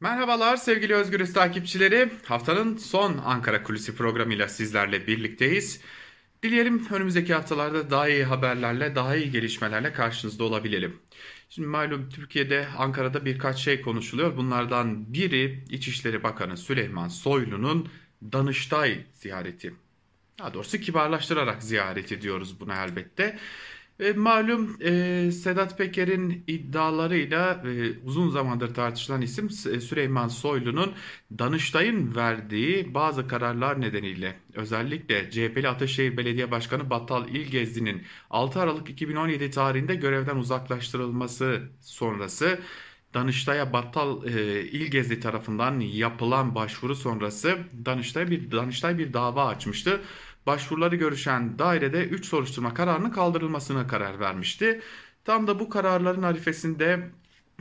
Merhabalar sevgili Özgürüz takipçileri. Haftanın son Ankara Kulisi programıyla sizlerle birlikteyiz. Dileyelim önümüzdeki haftalarda daha iyi haberlerle, daha iyi gelişmelerle karşınızda olabilelim. Şimdi malum Türkiye'de, Ankara'da birkaç şey konuşuluyor. Bunlardan biri İçişleri Bakanı Süleyman Soylu'nun Danıştay ziyareti. Daha doğrusu kibarlaştırarak ziyaret ediyoruz buna elbette. E, malum e, Sedat Peker'in iddialarıyla e, uzun zamandır tartışılan isim e, Süleyman Soylu'nun Danıştay'ın verdiği bazı kararlar nedeniyle özellikle CHP'li Ataşehir Belediye Başkanı Battal İlgezdi'nin 6 Aralık 2017 tarihinde görevden uzaklaştırılması sonrası Danıştay'a Battal e, İlgezdi tarafından yapılan başvuru sonrası Danıştay bir Danıştay bir dava açmıştı başvuruları görüşen dairede 3 soruşturma kararının kaldırılmasına karar vermişti. Tam da bu kararların arifesinde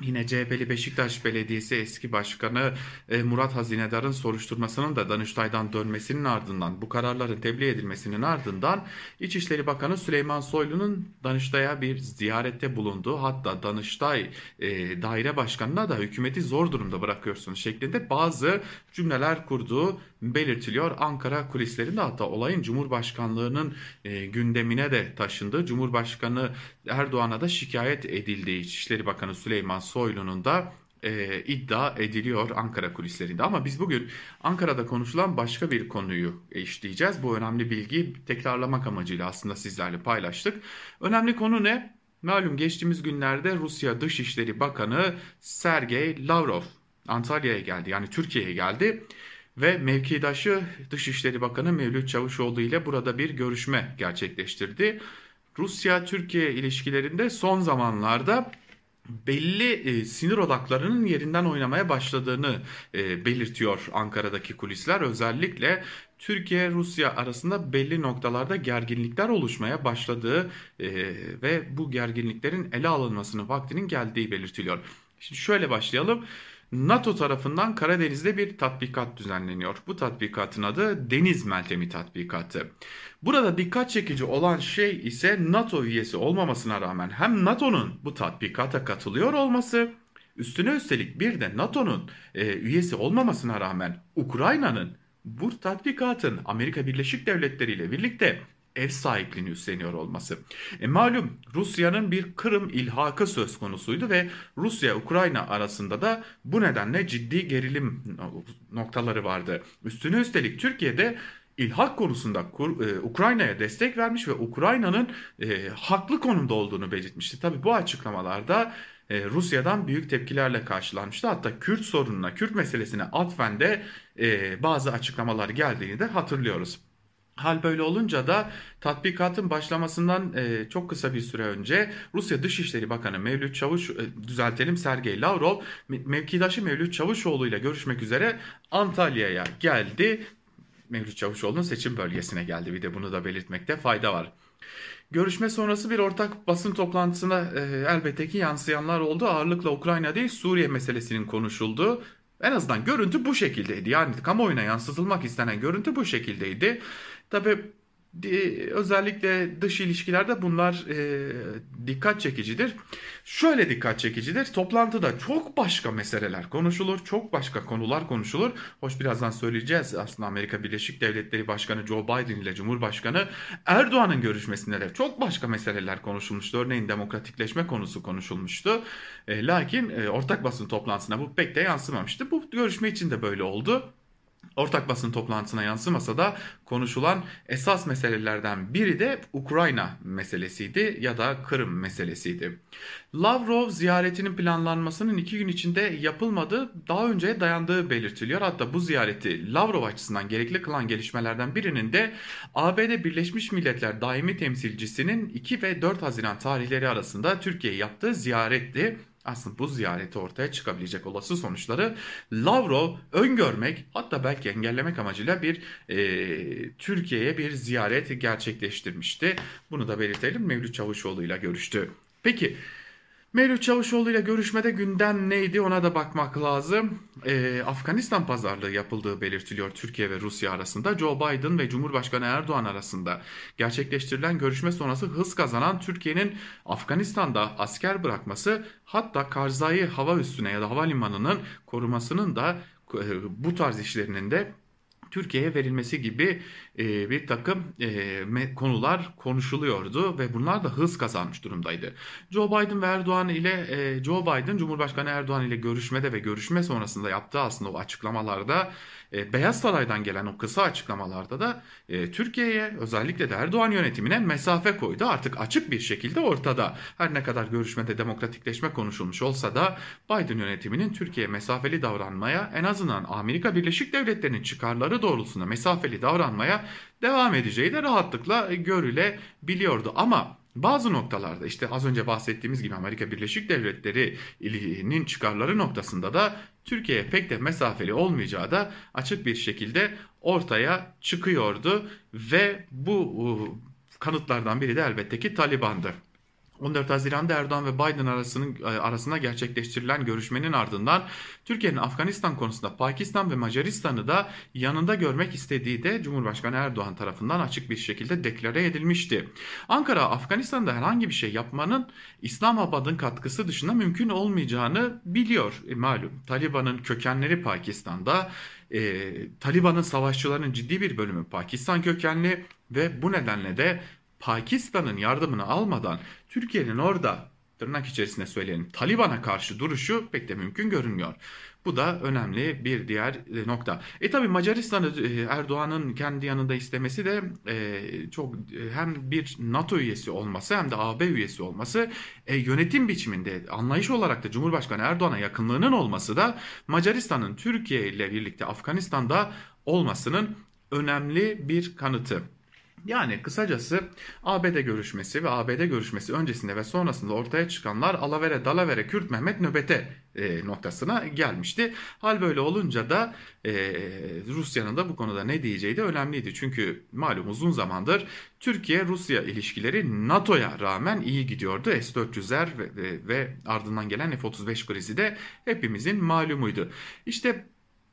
Yine CHP'li Beşiktaş Belediyesi eski başkanı e, Murat Hazinedar'ın soruşturmasının da Danıştay'dan dönmesinin ardından bu kararların tebliğ edilmesinin ardından İçişleri Bakanı Süleyman Soylu'nun Danıştay'a bir ziyarette bulunduğu hatta Danıştay e, daire başkanına da hükümeti zor durumda bırakıyorsunuz şeklinde bazı cümleler kurduğu belirtiliyor. Ankara kulislerinde hatta olayın Cumhurbaşkanlığının e, gündemine de taşındığı Cumhurbaşkanı Erdoğan'a da şikayet edildiği İçişleri Bakanı Süleyman Soylu'nun da e, iddia ediliyor Ankara kulislerinde. Ama biz bugün Ankara'da konuşulan başka bir konuyu işleyeceğiz. Bu önemli bilgiyi tekrarlamak amacıyla aslında sizlerle paylaştık. Önemli konu ne? Malum geçtiğimiz günlerde Rusya Dışişleri Bakanı Sergey Lavrov Antalya'ya geldi. Yani Türkiye'ye geldi ve mevkidaşı Dışişleri Bakanı Mevlüt Çavuşoğlu ile burada bir görüşme gerçekleştirdi. Rusya-Türkiye ilişkilerinde son zamanlarda belli e, sinir odaklarının yerinden oynamaya başladığını e, belirtiyor Ankara'daki kulisler. Özellikle Türkiye-Rusya arasında belli noktalarda gerginlikler oluşmaya başladığı e, ve bu gerginliklerin ele alınmasının vaktinin geldiği belirtiliyor. Şimdi şöyle başlayalım. NATO tarafından Karadeniz'de bir tatbikat düzenleniyor. Bu tatbikatın adı Deniz Meltemi Tatbikatı. Burada dikkat çekici olan şey ise NATO üyesi olmamasına rağmen hem NATO'nun bu tatbikata katılıyor olması, üstüne üstelik bir de NATO'nun e, üyesi olmamasına rağmen Ukrayna'nın bu tatbikatın Amerika Birleşik Devletleri ile birlikte ev sahipliğini üstleniyor olması. E, malum Rusya'nın bir Kırım ilhakı söz konusuydu ve Rusya-Ukrayna arasında da bu nedenle ciddi gerilim noktaları vardı. Üstüne üstelik Türkiye'de ilhak konusunda e, Ukrayna'ya destek vermiş ve Ukrayna'nın e, haklı konumda olduğunu belirtmişti. Tabi bu açıklamalarda e, Rusya'dan büyük tepkilerle karşılanmıştı. Hatta Kürt sorununa, Kürt meselesine atfen de bazı açıklamalar geldiğini de hatırlıyoruz. Hal böyle olunca da tatbikatın başlamasından e, çok kısa bir süre önce Rusya Dışişleri Bakanı Mevlüt Çavuş, e, düzeltelim Sergey Lavrov, mevkidaşı Mevlüt Çavuşoğlu ile görüşmek üzere Antalya'ya geldi. Mevlüt Çavuşoğlu'nun seçim bölgesine geldi. Bir de bunu da belirtmekte fayda var. Görüşme sonrası bir ortak basın toplantısına e, elbette ki yansıyanlar oldu. Ağırlıkla Ukrayna değil Suriye meselesinin konuşulduğu en azından görüntü bu şekildeydi. Yani kamuoyuna yansıtılmak istenen görüntü bu şekildeydi. Tabi özellikle dış ilişkilerde bunlar e, dikkat çekicidir. Şöyle dikkat çekicidir. Toplantıda çok başka meseleler konuşulur. Çok başka konular konuşulur. Hoş birazdan söyleyeceğiz. Aslında Amerika Birleşik Devletleri Başkanı Joe Biden ile Cumhurbaşkanı Erdoğan'ın görüşmesinde de çok başka meseleler konuşulmuştu. Örneğin demokratikleşme konusu konuşulmuştu. E, lakin e, ortak basın toplantısına bu pek de yansımamıştı. Bu görüşme için de böyle oldu. Ortak basın toplantısına yansımasa da konuşulan esas meselelerden biri de Ukrayna meselesiydi ya da Kırım meselesiydi. Lavrov ziyaretinin planlanmasının iki gün içinde yapılmadığı daha önce dayandığı belirtiliyor. Hatta bu ziyareti Lavrov açısından gerekli kılan gelişmelerden birinin de ABD Birleşmiş Milletler Daimi Temsilcisinin 2 ve 4 Haziran tarihleri arasında Türkiye'ye yaptığı ziyaretti aslında bu ziyareti ortaya çıkabilecek olası sonuçları Lavrov öngörmek hatta belki engellemek amacıyla bir e, Türkiye'ye bir ziyaret gerçekleştirmişti. Bunu da belirtelim Mevlüt Çavuşoğlu ile görüştü. Peki Mevlüt Çavuşoğlu ile görüşmede gündem neydi ona da bakmak lazım. Ee, Afganistan pazarlığı yapıldığı belirtiliyor Türkiye ve Rusya arasında. Joe Biden ve Cumhurbaşkanı Erdoğan arasında gerçekleştirilen görüşme sonrası hız kazanan Türkiye'nin Afganistan'da asker bırakması hatta Karzai hava üstüne ya da havalimanının korumasının da e, bu tarz işlerinin de Türkiye'ye verilmesi gibi e, bir takım e, konular konuşuluyordu ve bunlar da hız kazanmış durumdaydı. Joe Biden ve Erdoğan ile e, Joe Biden Cumhurbaşkanı Erdoğan ile görüşmede ve görüşme sonrasında yaptığı aslında o açıklamalarda Beyaz Saray'dan gelen o kısa açıklamalarda da Türkiye'ye özellikle de Erdoğan yönetimine mesafe koydu. Artık açık bir şekilde ortada. Her ne kadar görüşmede demokratikleşme konuşulmuş olsa da Biden yönetiminin Türkiye'ye mesafeli davranmaya en azından Amerika Birleşik Devletleri'nin çıkarları doğrultusunda mesafeli davranmaya devam edeceği de rahatlıkla görülebiliyordu. Ama bazı noktalarda işte az önce bahsettiğimiz gibi Amerika Birleşik Devletleri'nin çıkarları noktasında da Türkiye'ye pek de mesafeli olmayacağı da açık bir şekilde ortaya çıkıyordu ve bu kanıtlardan biri de elbette ki Taliban'dı. 14 Haziran'da Erdoğan ve Biden arasının, e, arasında gerçekleştirilen görüşmenin ardından Türkiye'nin Afganistan konusunda Pakistan ve Macaristan'ı da yanında görmek istediği de Cumhurbaşkanı Erdoğan tarafından açık bir şekilde deklare edilmişti. Ankara Afganistan'da herhangi bir şey yapmanın İslamabad'ın katkısı dışında mümkün olmayacağını biliyor e, malum. Taliban'ın kökenleri Pakistan'da, e, Taliban'ın savaşçılarının ciddi bir bölümü Pakistan kökenli ve bu nedenle de Pakistan'ın yardımını almadan Türkiye'nin orada tırnak içerisinde söyleyelim Taliban'a karşı duruşu pek de mümkün görünmüyor. Bu da önemli bir diğer e, nokta. E tabi Macaristan'ı e, Erdoğan'ın kendi yanında istemesi de e, çok hem bir NATO üyesi olması hem de AB üyesi olması e, yönetim biçiminde anlayış olarak da Cumhurbaşkanı Erdoğan'a yakınlığının olması da Macaristan'ın Türkiye ile birlikte Afganistan'da olmasının önemli bir kanıtı. Yani kısacası ABD görüşmesi ve ABD görüşmesi öncesinde ve sonrasında ortaya çıkanlar alavere dalavere Kürt Mehmet nöbete e, noktasına gelmişti. Hal böyle olunca da e, Rusya'nın da bu konuda ne diyeceği de önemliydi. Çünkü malum uzun zamandır Türkiye-Rusya ilişkileri NATO'ya rağmen iyi gidiyordu. S-400'ler ve, ve, ve ardından gelen F-35 krizi de hepimizin malumuydu. İşte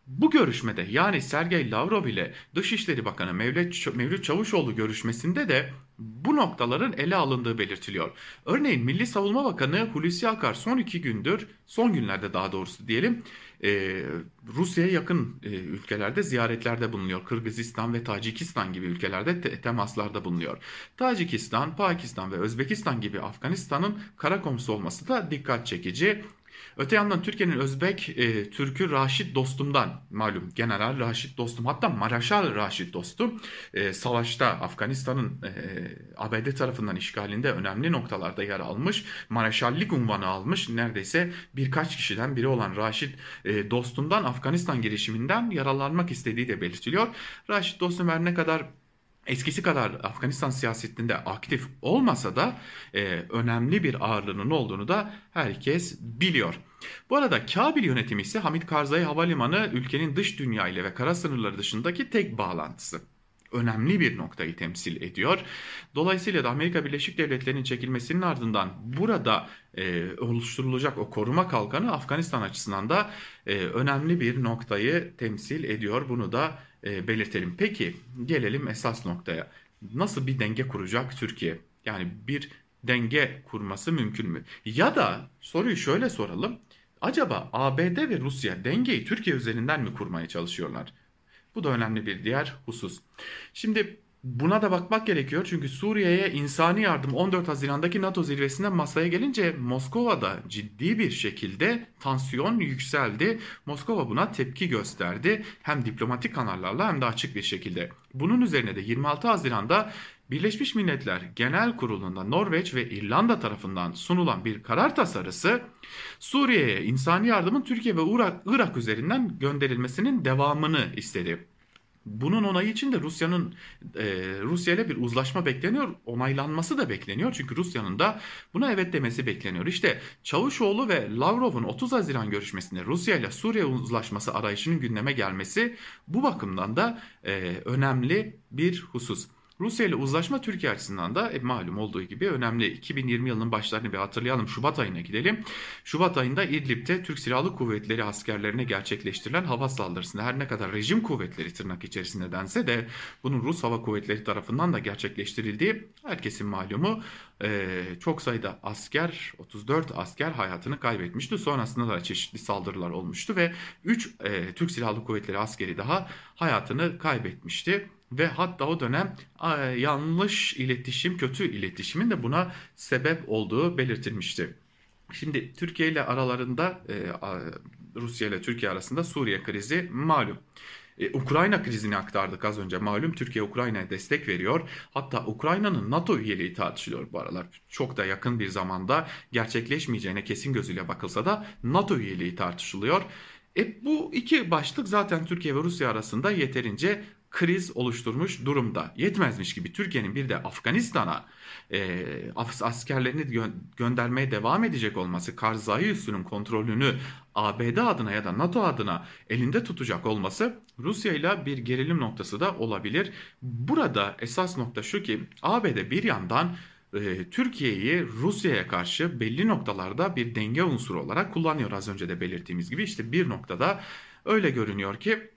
bu görüşmede yani Sergey Lavrov ile Dışişleri Bakanı Mevlüt, Çavuşoğlu görüşmesinde de bu noktaların ele alındığı belirtiliyor. Örneğin Milli Savunma Bakanı Hulusi Akar son iki gündür, son günlerde daha doğrusu diyelim, e, Rusya'ya yakın e, ülkelerde ziyaretlerde bulunuyor. Kırgızistan ve Tacikistan gibi ülkelerde te temaslarda bulunuyor. Tacikistan, Pakistan ve Özbekistan gibi Afganistan'ın kara komşusu olması da dikkat çekici. Öte yandan Türkiye'nin Özbek e, Türk'ü Raşit Dostum'dan malum General Raşit Dostum hatta Maraşal Raşit Dostum e, savaşta Afganistan'ın e, ABD tarafından işgalinde önemli noktalarda yer almış. Maraşallik unvanı almış. Neredeyse birkaç kişiden biri olan Raşit e, Dostum'dan Afganistan girişiminden yaralanmak istediği de belirtiliyor. Raşit Dostum her ne kadar eskisi kadar Afganistan siyasetinde aktif olmasa da e, önemli bir ağırlığının olduğunu da herkes biliyor. Bu arada Kabil yönetimi ise Hamit Karzai Havalimanı ülkenin dış dünya ile ve kara sınırları dışındaki tek bağlantısı önemli bir noktayı temsil ediyor. Dolayısıyla da Amerika Birleşik Devletleri'nin çekilmesinin ardından burada e, oluşturulacak o koruma kalkanı Afganistan açısından da e, önemli bir noktayı temsil ediyor. Bunu da e, belirtelim. Peki gelelim esas noktaya. Nasıl bir denge kuracak Türkiye? Yani bir denge kurması mümkün mü? Ya da soruyu şöyle soralım. Acaba ABD ve Rusya dengeyi Türkiye üzerinden mi kurmaya çalışıyorlar? Bu da önemli bir diğer husus. Şimdi Buna da bakmak gerekiyor çünkü Suriye'ye insani yardım 14 Haziran'daki NATO zirvesinde masaya gelince Moskova'da ciddi bir şekilde tansiyon yükseldi. Moskova buna tepki gösterdi hem diplomatik kanallarla hem de açık bir şekilde. Bunun üzerine de 26 Haziran'da Birleşmiş Milletler Genel Kurulu'nda Norveç ve İrlanda tarafından sunulan bir karar tasarısı Suriye'ye insani yardımın Türkiye ve Irak, Irak üzerinden gönderilmesinin devamını istedi. Bunun onayı için de Rusya'nın e, Rusya ile bir uzlaşma bekleniyor. Onaylanması da bekleniyor. Çünkü Rusya'nın da buna evet demesi bekleniyor. İşte Çavuşoğlu ve Lavrov'un 30 Haziran görüşmesinde Rusya ile Suriye uzlaşması arayışının gündeme gelmesi bu bakımdan da e, önemli bir husus. Rusya ile uzlaşma Türkiye açısından da e, malum olduğu gibi önemli. 2020 yılının başlarını bir hatırlayalım. Şubat ayına gidelim. Şubat ayında İdlib'de Türk Silahlı Kuvvetleri askerlerine gerçekleştirilen hava saldırısında her ne kadar rejim kuvvetleri tırnak içerisinde dense de bunun Rus Hava Kuvvetleri tarafından da gerçekleştirildiği herkesin malumu e, çok sayıda asker 34 asker hayatını kaybetmişti. Sonrasında da çeşitli saldırılar olmuştu ve 3 e, Türk Silahlı Kuvvetleri askeri daha hayatını kaybetmişti. Ve hatta o dönem yanlış iletişim, kötü iletişimin de buna sebep olduğu belirtilmişti. Şimdi Türkiye ile aralarında e, Rusya ile Türkiye arasında Suriye krizi malum. E, Ukrayna krizini aktardık az önce. Malum Türkiye Ukrayna'ya destek veriyor. Hatta Ukrayna'nın NATO üyeliği tartışılıyor bu aralar. Çok da yakın bir zamanda gerçekleşmeyeceğine kesin gözüyle bakılsa da NATO üyeliği tartışılıyor. E, bu iki başlık zaten Türkiye ve Rusya arasında yeterince kriz oluşturmuş durumda. Yetmezmiş gibi Türkiye'nin bir de Afganistan'a e, askerlerini gö göndermeye devam edecek olması, Karzai üssünün kontrolünü ABD adına ya da NATO adına elinde tutacak olması Rusya ile bir gerilim noktası da olabilir. Burada esas nokta şu ki ABD bir yandan e, Türkiye'yi Rusya'ya karşı belli noktalarda bir denge unsuru olarak kullanıyor az önce de belirttiğimiz gibi. işte bir noktada öyle görünüyor ki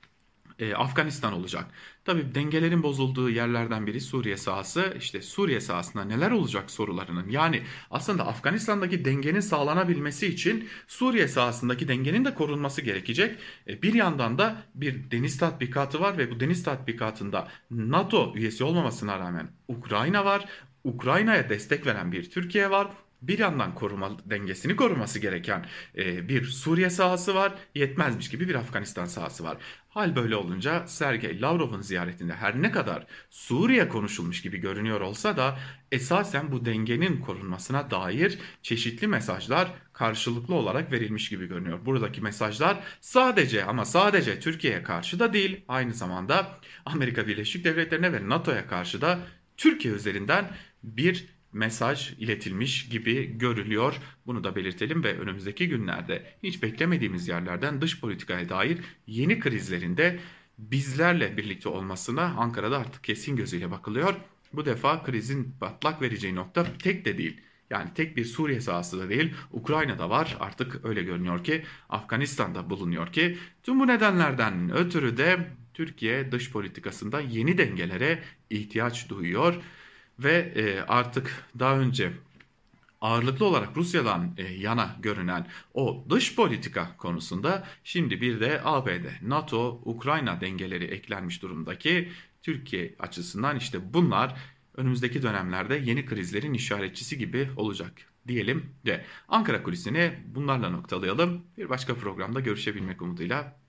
e, Afganistan olacak. Tabi dengelerin bozulduğu yerlerden biri Suriye sahası. İşte Suriye sahasında neler olacak sorularının. Yani aslında Afganistan'daki dengenin sağlanabilmesi için Suriye sahasındaki dengenin de korunması gerekecek. E, bir yandan da bir deniz tatbikatı var ve bu deniz tatbikatında NATO üyesi olmamasına rağmen Ukrayna var. Ukrayna'ya destek veren bir Türkiye var bir yandan koruma dengesini koruması gereken e, bir Suriye sahası var. Yetmezmiş gibi bir Afganistan sahası var. Hal böyle olunca Sergey Lavrov'un ziyaretinde her ne kadar Suriye konuşulmuş gibi görünüyor olsa da esasen bu dengenin korunmasına dair çeşitli mesajlar karşılıklı olarak verilmiş gibi görünüyor. Buradaki mesajlar sadece ama sadece Türkiye'ye karşı da değil, aynı zamanda Amerika Birleşik Devletleri'ne ve NATO'ya karşı da Türkiye üzerinden bir mesaj iletilmiş gibi görülüyor. Bunu da belirtelim ve önümüzdeki günlerde hiç beklemediğimiz yerlerden dış politikaya dair yeni krizlerinde bizlerle birlikte olmasına Ankara'da artık kesin gözüyle bakılıyor. Bu defa krizin patlak vereceği nokta tek de değil. Yani tek bir Suriye sahası da değil, Ukrayna'da var. Artık öyle görünüyor ki Afganistan'da bulunuyor ki tüm bu nedenlerden ötürü de Türkiye dış politikasında yeni dengelere ihtiyaç duyuyor ve e, artık daha önce ağırlıklı olarak Rusya'dan e, yana görünen o dış politika konusunda şimdi bir de ABD, NATO, Ukrayna dengeleri eklenmiş durumdaki Türkiye açısından işte bunlar önümüzdeki dönemlerde yeni krizlerin işaretçisi gibi olacak diyelim de Ankara kulisini bunlarla noktalayalım. Bir başka programda görüşebilmek umuduyla